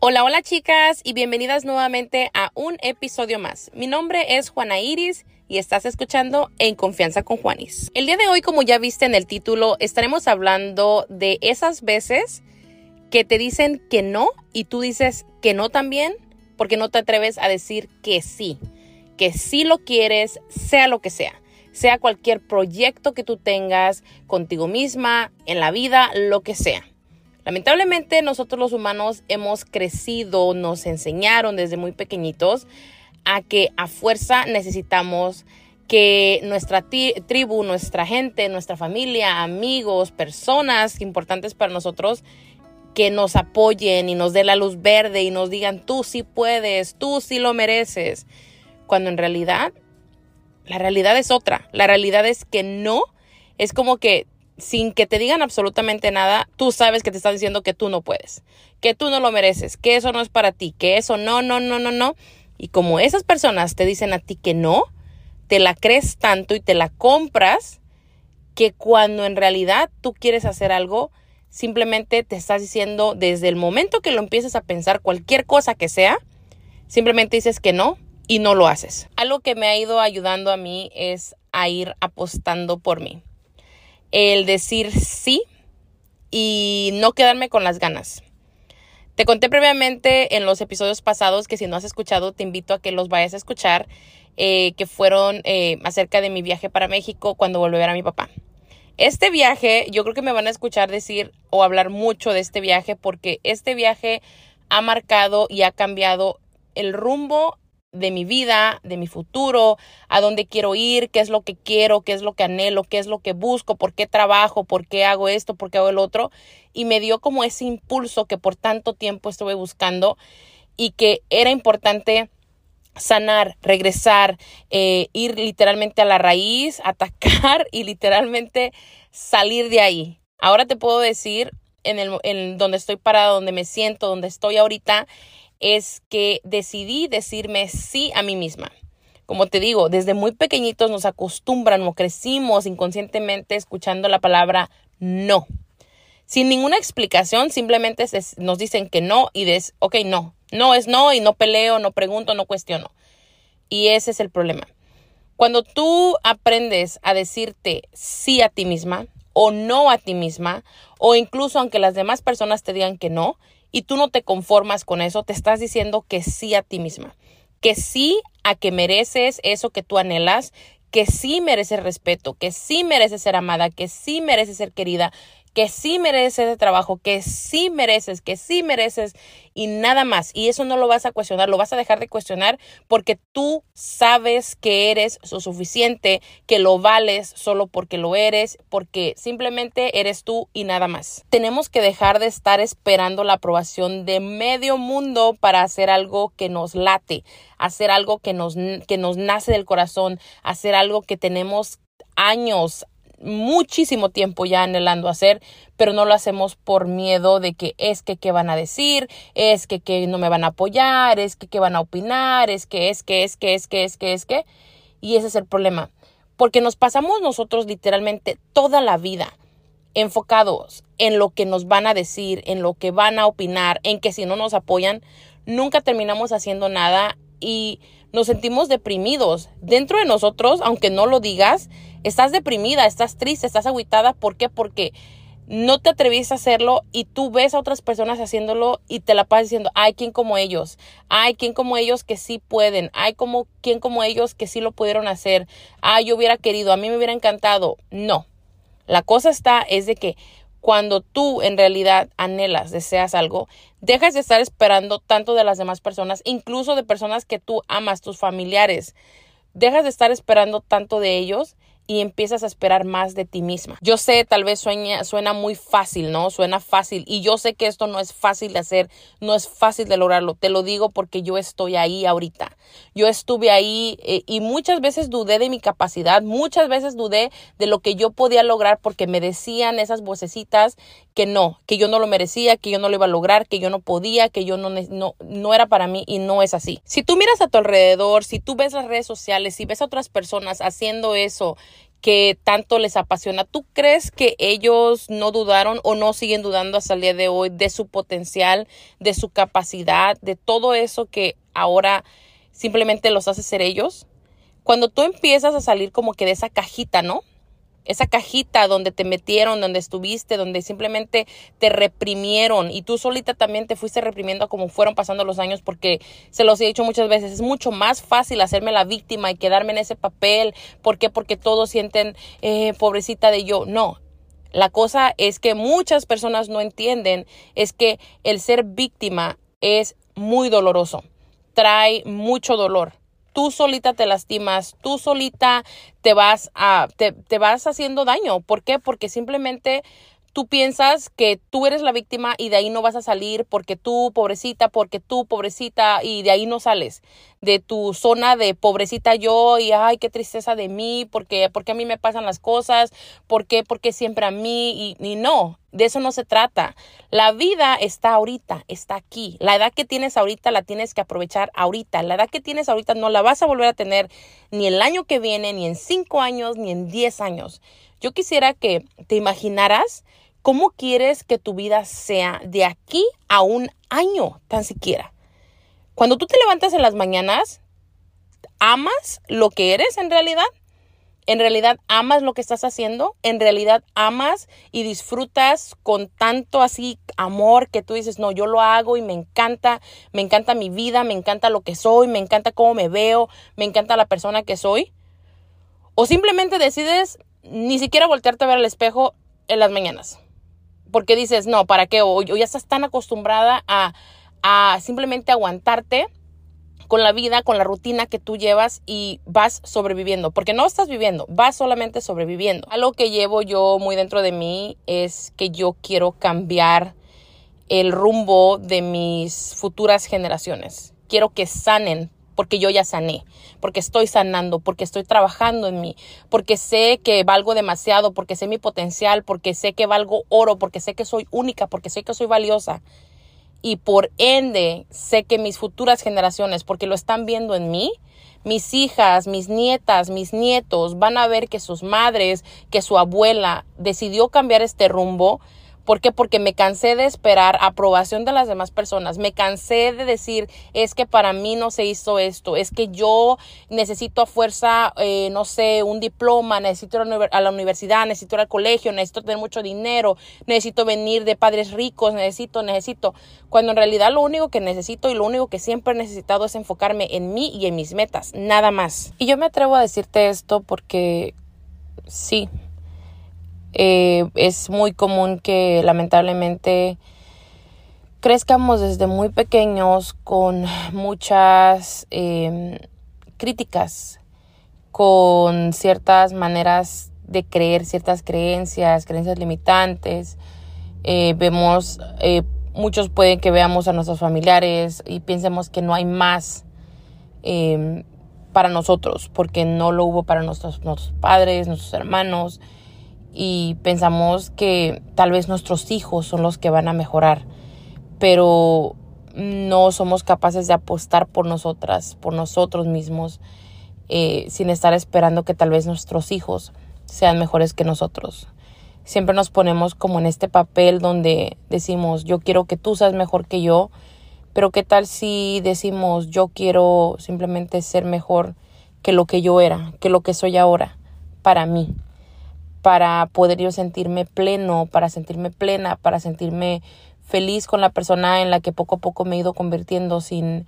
Hola, hola chicas y bienvenidas nuevamente a un episodio más. Mi nombre es Juana Iris y estás escuchando En Confianza con Juanis. El día de hoy, como ya viste en el título, estaremos hablando de esas veces que te dicen que no y tú dices que no también porque no te atreves a decir que sí, que sí lo quieres, sea lo que sea, sea cualquier proyecto que tú tengas contigo misma, en la vida, lo que sea. Lamentablemente nosotros los humanos hemos crecido, nos enseñaron desde muy pequeñitos a que a fuerza necesitamos que nuestra tribu, nuestra gente, nuestra familia, amigos, personas importantes para nosotros, que nos apoyen y nos dé la luz verde y nos digan, tú sí puedes, tú sí lo mereces. Cuando en realidad, la realidad es otra. La realidad es que no. Es como que sin que te digan absolutamente nada, tú sabes que te están diciendo que tú no puedes, que tú no lo mereces, que eso no es para ti, que eso no, no, no, no, no. Y como esas personas te dicen a ti que no, te la crees tanto y te la compras que cuando en realidad tú quieres hacer algo, simplemente te estás diciendo desde el momento que lo empiezas a pensar, cualquier cosa que sea, simplemente dices que no y no lo haces. Algo que me ha ido ayudando a mí es a ir apostando por mí el decir sí y no quedarme con las ganas. Te conté previamente en los episodios pasados que si no has escuchado te invito a que los vayas a escuchar, eh, que fueron eh, acerca de mi viaje para México cuando volví a ver a mi papá. Este viaje, yo creo que me van a escuchar decir o hablar mucho de este viaje porque este viaje ha marcado y ha cambiado el rumbo de mi vida, de mi futuro, a dónde quiero ir, qué es lo que quiero, qué es lo que anhelo, qué es lo que busco, por qué trabajo, por qué hago esto, por qué hago el otro. Y me dio como ese impulso que por tanto tiempo estuve buscando y que era importante sanar, regresar, eh, ir literalmente a la raíz, atacar y literalmente salir de ahí. Ahora te puedo decir en el en donde estoy parada, donde me siento, donde estoy ahorita, es que decidí decirme sí a mí misma. Como te digo, desde muy pequeñitos nos acostumbran o crecimos inconscientemente escuchando la palabra no. Sin ninguna explicación, simplemente nos dicen que no y des, ok, no. No es no y no peleo, no pregunto, no cuestiono. Y ese es el problema. Cuando tú aprendes a decirte sí a ti misma o no a ti misma, o incluso aunque las demás personas te digan que no, y tú no te conformas con eso, te estás diciendo que sí a ti misma, que sí a que mereces eso que tú anhelas, que sí mereces respeto, que sí mereces ser amada, que sí mereces ser querida, que sí mereces ese trabajo, que sí mereces, que sí mereces y nada más. Y eso no lo vas a cuestionar, lo vas a dejar de cuestionar porque tú sabes que eres lo suficiente, que lo vales solo porque lo eres, porque simplemente eres tú y nada más. Tenemos que dejar de estar esperando la aprobación de medio mundo para hacer algo que nos late, hacer algo que nos, que nos nace del corazón, hacer algo que tenemos años, muchísimo tiempo ya anhelando hacer, pero no lo hacemos por miedo de que es que qué van a decir, es que, que no me van a apoyar, es que qué van a opinar, es que es que es que es que es que es que. Y ese es el problema, porque nos pasamos nosotros literalmente toda la vida enfocados en lo que nos van a decir, en lo que van a opinar, en que si no nos apoyan, nunca terminamos haciendo nada y nos sentimos deprimidos. Dentro de nosotros, aunque no lo digas, estás deprimida, estás triste, estás agüitada. ¿Por qué? Porque no te atreviste a hacerlo y tú ves a otras personas haciéndolo y te la pasas diciendo, hay quien como ellos, hay quien como ellos que sí pueden, hay como quien como ellos que sí lo pudieron hacer, ay, yo hubiera querido, a mí me hubiera encantado. No, la cosa está es de que cuando tú en realidad anhelas, deseas algo, dejas de estar esperando tanto de las demás personas, incluso de personas que tú amas, tus familiares. Dejas de estar esperando tanto de ellos y empiezas a esperar más de ti misma. Yo sé, tal vez sueña, suena muy fácil, ¿no? Suena fácil y yo sé que esto no es fácil de hacer, no es fácil de lograrlo. Te lo digo porque yo estoy ahí ahorita. Yo estuve ahí eh, y muchas veces dudé de mi capacidad, muchas veces dudé de lo que yo podía lograr porque me decían esas vocecitas que no, que yo no lo merecía, que yo no lo iba a lograr, que yo no podía, que yo no, no, no era para mí y no es así. Si tú miras a tu alrededor, si tú ves las redes sociales, si ves a otras personas haciendo eso, que tanto les apasiona. ¿Tú crees que ellos no dudaron o no siguen dudando hasta el día de hoy de su potencial, de su capacidad, de todo eso que ahora simplemente los hace ser ellos? Cuando tú empiezas a salir como que de esa cajita, ¿no? Esa cajita donde te metieron, donde estuviste, donde simplemente te reprimieron y tú solita también te fuiste reprimiendo como fueron pasando los años porque se los he dicho muchas veces, es mucho más fácil hacerme la víctima y quedarme en ese papel. ¿Por qué? Porque todos sienten, eh, pobrecita de yo. No, la cosa es que muchas personas no entienden, es que el ser víctima es muy doloroso, trae mucho dolor tú solita te lastimas, tú solita te vas a, te, te vas haciendo daño. ¿Por qué? Porque simplemente tú piensas que tú eres la víctima y de ahí no vas a salir porque tú, pobrecita, porque tú, pobrecita, y de ahí no sales. De tu zona de pobrecita yo y ay, qué tristeza de mí, porque, porque a mí me pasan las cosas, porque, porque siempre a mí, y, y no, de eso no se trata. La vida está ahorita, está aquí. La edad que tienes ahorita la tienes que aprovechar ahorita. La edad que tienes ahorita no la vas a volver a tener ni el año que viene, ni en cinco años, ni en diez años. Yo quisiera que te imaginaras cómo quieres que tu vida sea de aquí a un año, tan siquiera. Cuando tú te levantas en las mañanas, ¿amas lo que eres en realidad? ¿En realidad amas lo que estás haciendo? ¿En realidad amas y disfrutas con tanto así amor que tú dices, no, yo lo hago y me encanta, me encanta mi vida, me encanta lo que soy, me encanta cómo me veo, me encanta la persona que soy? ¿O simplemente decides ni siquiera voltearte a ver al espejo en las mañanas. Porque dices, no, ¿para qué? O, ya estás tan acostumbrada a, a simplemente aguantarte con la vida, con la rutina que tú llevas y vas sobreviviendo, porque no estás viviendo, vas solamente sobreviviendo. Algo que llevo yo muy dentro de mí es que yo quiero cambiar el rumbo de mis futuras generaciones. Quiero que sanen porque yo ya sané, porque estoy sanando, porque estoy trabajando en mí, porque sé que valgo demasiado, porque sé mi potencial, porque sé que valgo oro, porque sé que soy única, porque sé que soy valiosa. Y por ende, sé que mis futuras generaciones, porque lo están viendo en mí, mis hijas, mis nietas, mis nietos van a ver que sus madres, que su abuela decidió cambiar este rumbo ¿Por qué? Porque me cansé de esperar aprobación de las demás personas. Me cansé de decir, es que para mí no se hizo esto. Es que yo necesito a fuerza, eh, no sé, un diploma, necesito ir a la universidad, necesito ir al colegio, necesito tener mucho dinero, necesito venir de padres ricos, necesito, necesito. Cuando en realidad lo único que necesito y lo único que siempre he necesitado es enfocarme en mí y en mis metas, nada más. Y yo me atrevo a decirte esto porque sí, eh, es muy común que lamentablemente crezcamos desde muy pequeños con muchas em, críticas, con ciertas maneras de creer, ciertas creencias, creencias limitantes. Eh, vemos, eh, muchos pueden que veamos a nuestros familiares y pensemos que no hay más em, para nosotros, porque no lo hubo para nuestros, nuestros padres, nuestros hermanos y pensamos que tal vez nuestros hijos son los que van a mejorar, pero no somos capaces de apostar por nosotras, por nosotros mismos, eh, sin estar esperando que tal vez nuestros hijos sean mejores que nosotros. Siempre nos ponemos como en este papel donde decimos, yo quiero que tú seas mejor que yo, pero ¿qué tal si decimos, yo quiero simplemente ser mejor que lo que yo era, que lo que soy ahora, para mí? Para poder yo sentirme pleno, para sentirme plena, para sentirme feliz con la persona en la que poco a poco me he ido convirtiendo sin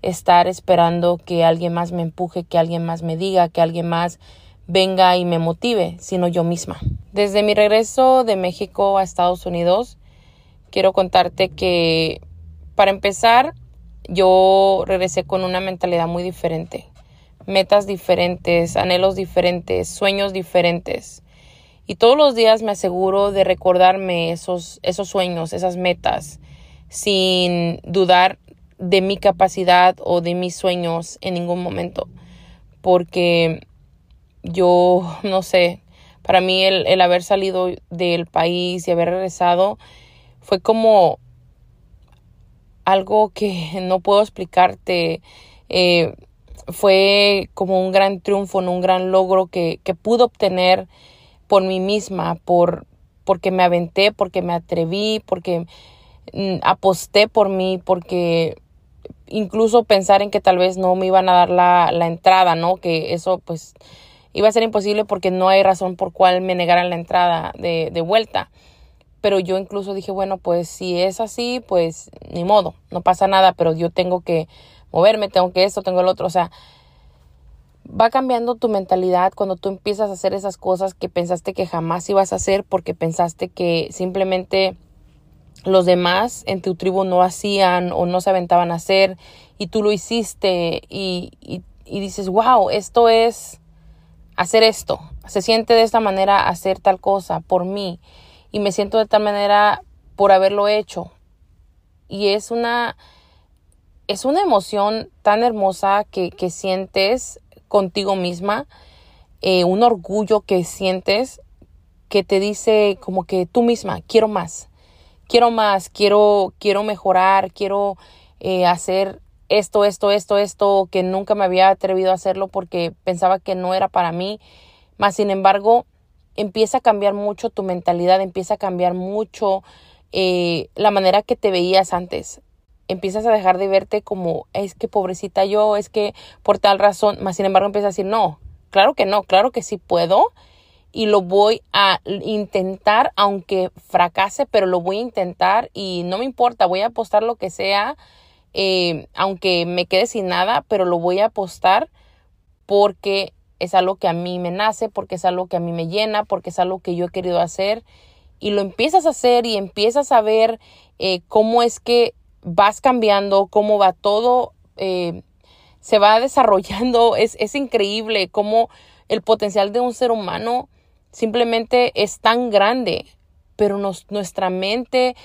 estar esperando que alguien más me empuje, que alguien más me diga, que alguien más venga y me motive, sino yo misma. Desde mi regreso de México a Estados Unidos, quiero contarte que para empezar, yo regresé con una mentalidad muy diferente, metas diferentes, anhelos diferentes, sueños diferentes. Y todos los días me aseguro de recordarme esos, esos sueños, esas metas, sin dudar de mi capacidad o de mis sueños en ningún momento. Porque yo, no sé, para mí el, el haber salido del país y haber regresado fue como algo que no puedo explicarte. Eh, fue como un gran triunfo, un gran logro que, que pude obtener por mí misma, por, porque me aventé, porque me atreví, porque mm, aposté por mí, porque incluso pensar en que tal vez no me iban a dar la, la entrada, ¿no? Que eso pues iba a ser imposible porque no hay razón por cual me negaran la entrada de, de vuelta. Pero yo incluso dije, bueno, pues si es así, pues ni modo, no pasa nada, pero yo tengo que moverme, tengo que esto, tengo el otro, o sea, va cambiando tu mentalidad cuando tú empiezas a hacer esas cosas que pensaste que jamás ibas a hacer porque pensaste que simplemente los demás en tu tribu no hacían o no se aventaban a hacer y tú lo hiciste y, y, dices, wow, esto es hacer esto, se siente de esta manera hacer tal cosa por mí y me siento de tal manera por haberlo hecho. Y es una, es una emoción tan hermosa que, que sientes contigo misma, eh, un orgullo que sientes que te dice como que tú misma, quiero más, quiero más, quiero, quiero mejorar, quiero eh, hacer esto, esto, esto, esto, que nunca me había atrevido a hacerlo porque pensaba que no era para mí. Más sin embargo, empieza a cambiar mucho tu mentalidad, empieza a cambiar mucho eh, la manera que te veías antes. Empiezas a dejar de verte como, es que pobrecita yo, es que por tal razón, más sin embargo empiezas a decir, no, claro que no, claro que sí puedo y lo voy a intentar, aunque fracase, pero lo voy a intentar y no me importa, voy a apostar lo que sea eh, aunque me quede sin nada, pero lo voy a apostar porque es algo que a mí me nace, porque es algo que a mí me llena, porque es algo que yo he querido hacer. Y lo empiezas a hacer y empiezas a ver eh, cómo es que vas cambiando, cómo va todo, eh, se va desarrollando. Es, es increíble cómo el potencial de un ser humano simplemente es tan grande, pero nos, nuestra mente,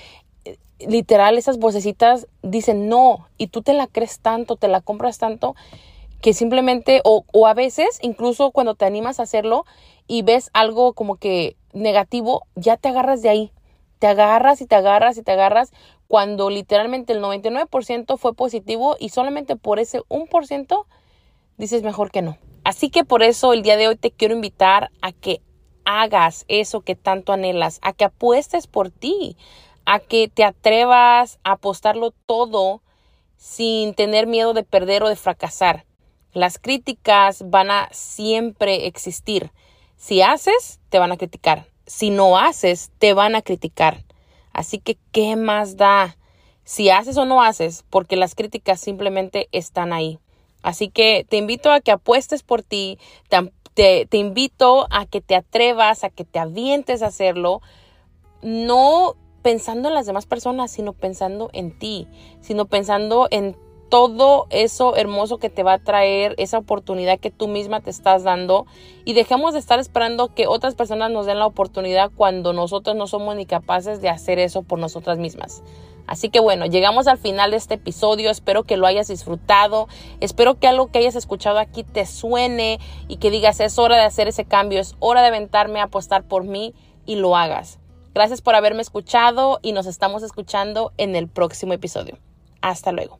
literal esas vocecitas dicen no y tú te la crees tanto, te la compras tanto que simplemente o, o a veces incluso cuando te animas a hacerlo y ves algo como que negativo, ya te agarras de ahí. Te agarras y te agarras y te agarras cuando literalmente el 99% fue positivo y solamente por ese 1% dices mejor que no. Así que por eso el día de hoy te quiero invitar a que hagas eso que tanto anhelas, a que apuestes por ti, a que te atrevas a apostarlo todo sin tener miedo de perder o de fracasar. Las críticas van a siempre existir. Si haces, te van a criticar. Si no haces, te van a criticar. Así que, ¿qué más da? Si haces o no haces, porque las críticas simplemente están ahí. Así que te invito a que apuestes por ti, te, invito a que te atrevas, a que te avientes a hacerlo. No pensando en las demás personas, sino pensando en ti, sino pensando en todo eso hermoso que te va a traer, esa oportunidad que tú misma te estás dando y dejemos de estar esperando que otras personas nos den la oportunidad cuando nosotros no somos ni capaces de hacer eso por nosotras mismas. Así que bueno, llegamos al final de este episodio, espero que lo hayas disfrutado, espero que algo que hayas escuchado aquí te suene y que digas es hora de hacer ese cambio, es hora de aventarme a apostar por mí y lo hagas. Gracias por haberme escuchado y nos estamos escuchando en el próximo episodio. Hasta luego.